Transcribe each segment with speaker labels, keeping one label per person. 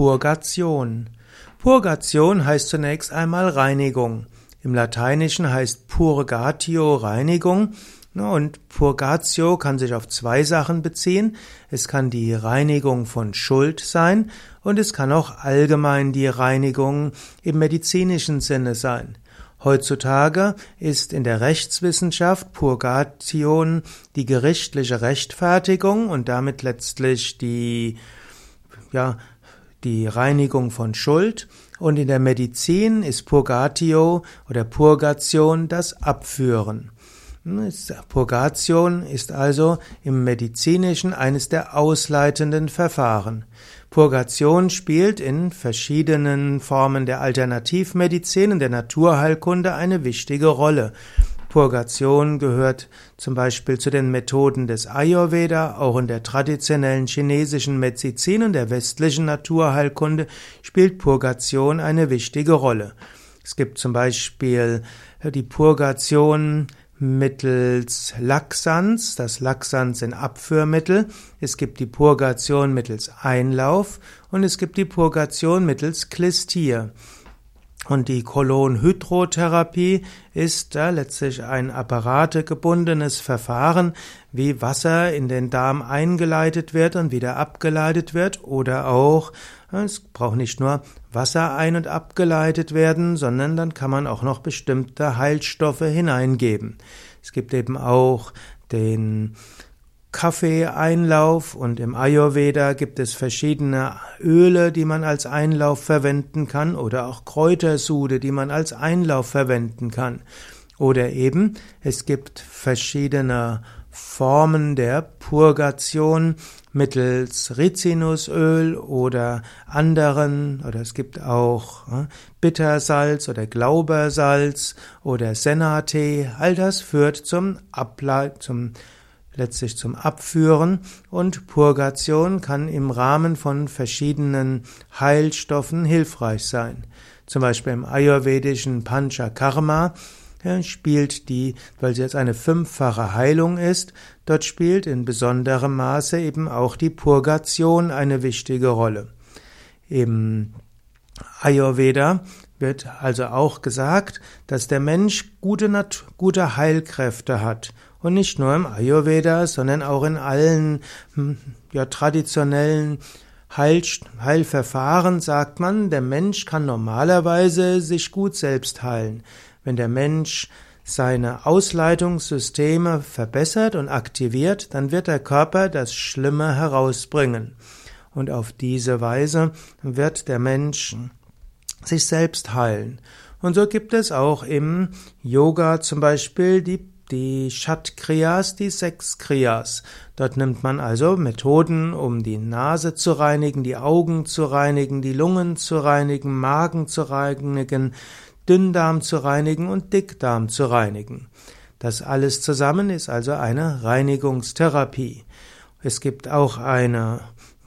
Speaker 1: Purgation. Purgation heißt zunächst einmal Reinigung. Im Lateinischen heißt Purgatio Reinigung und Purgatio kann sich auf zwei Sachen beziehen. Es kann die Reinigung von Schuld sein und es kann auch allgemein die Reinigung im medizinischen Sinne sein. Heutzutage ist in der Rechtswissenschaft Purgation die gerichtliche Rechtfertigung und damit letztlich die, ja, die Reinigung von Schuld. Und in der Medizin ist Purgatio oder Purgation das Abführen. Purgation ist also im medizinischen eines der ausleitenden Verfahren. Purgation spielt in verschiedenen Formen der Alternativmedizin und der Naturheilkunde eine wichtige Rolle. Purgation gehört zum Beispiel zu den Methoden des Ayurveda, auch in der traditionellen chinesischen Medizin und der westlichen Naturheilkunde spielt Purgation eine wichtige Rolle. Es gibt zum Beispiel die Purgation mittels Laxans, das Laxans sind Abführmittel, es gibt die Purgation mittels Einlauf und es gibt die Purgation mittels Klistier. Und die Kolonhydrotherapie ist da letztlich ein apparategebundenes Verfahren, wie Wasser in den Darm eingeleitet wird und wieder abgeleitet wird oder auch es braucht nicht nur Wasser ein- und abgeleitet werden, sondern dann kann man auch noch bestimmte Heilstoffe hineingeben. Es gibt eben auch den Kaffeeeinlauf und im Ayurveda gibt es verschiedene Öle, die man als Einlauf verwenden kann oder auch Kräutersude, die man als Einlauf verwenden kann. Oder eben es gibt verschiedene Formen der Purgation mittels Rizinusöl oder anderen, oder es gibt auch äh, Bittersalz oder Glaubersalz oder Senatee. All das führt zum Ableit, zum letztlich zum Abführen und Purgation kann im Rahmen von verschiedenen Heilstoffen hilfreich sein. Zum Beispiel im ayurvedischen Panchakarma spielt die, weil sie jetzt eine fünffache Heilung ist, dort spielt in besonderem Maße eben auch die Purgation eine wichtige Rolle. Im Ayurveda wird also auch gesagt, dass der Mensch gute, gute Heilkräfte hat. Und nicht nur im Ayurveda, sondern auch in allen hm, ja, traditionellen Heil, Heilverfahren sagt man, der Mensch kann normalerweise sich gut selbst heilen. Wenn der Mensch seine Ausleitungssysteme verbessert und aktiviert, dann wird der Körper das Schlimme herausbringen. Und auf diese Weise wird der Mensch sich selbst heilen. Und so gibt es auch im Yoga zum Beispiel die die Shat-Kriyas, die sechs Kriyas. Dort nimmt man also Methoden, um die Nase zu reinigen, die Augen zu reinigen, die Lungen zu reinigen, Magen zu reinigen, Dünndarm zu reinigen und Dickdarm zu reinigen. Das alles zusammen ist also eine Reinigungstherapie. Es gibt auch eine,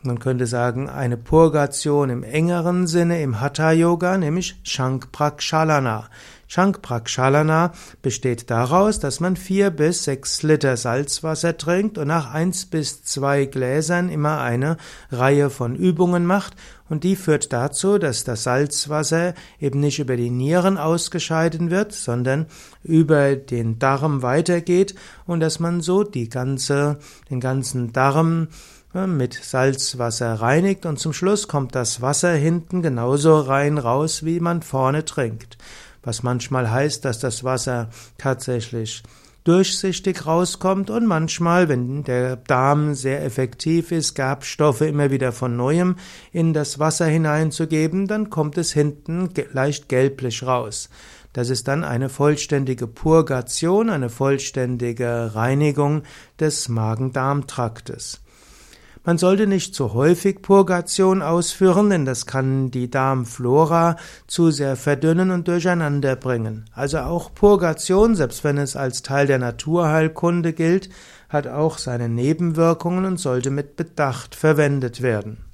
Speaker 1: man könnte sagen, eine Purgation im engeren Sinne im Hatha Yoga, nämlich Shankprakshalana. Shankprakshalana besteht daraus, dass man vier bis sechs Liter Salzwasser trinkt und nach eins bis zwei Gläsern immer eine Reihe von Übungen macht. Und die führt dazu, dass das Salzwasser eben nicht über die Nieren ausgescheiden wird, sondern über den Darm weitergeht und dass man so die ganze, den ganzen Darm mit Salzwasser reinigt. Und zum Schluss kommt das Wasser hinten genauso rein raus, wie man vorne trinkt was manchmal heißt, dass das Wasser tatsächlich durchsichtig rauskommt und manchmal, wenn der Darm sehr effektiv ist, Gerbstoffe immer wieder von neuem in das Wasser hineinzugeben, dann kommt es hinten leicht gelblich raus. Das ist dann eine vollständige Purgation, eine vollständige Reinigung des Magen-Darm-Traktes. Man sollte nicht zu häufig Purgation ausführen, denn das kann die Darmflora zu sehr verdünnen und durcheinander bringen. Also auch Purgation, selbst wenn es als Teil der Naturheilkunde gilt, hat auch seine Nebenwirkungen und sollte mit Bedacht verwendet werden.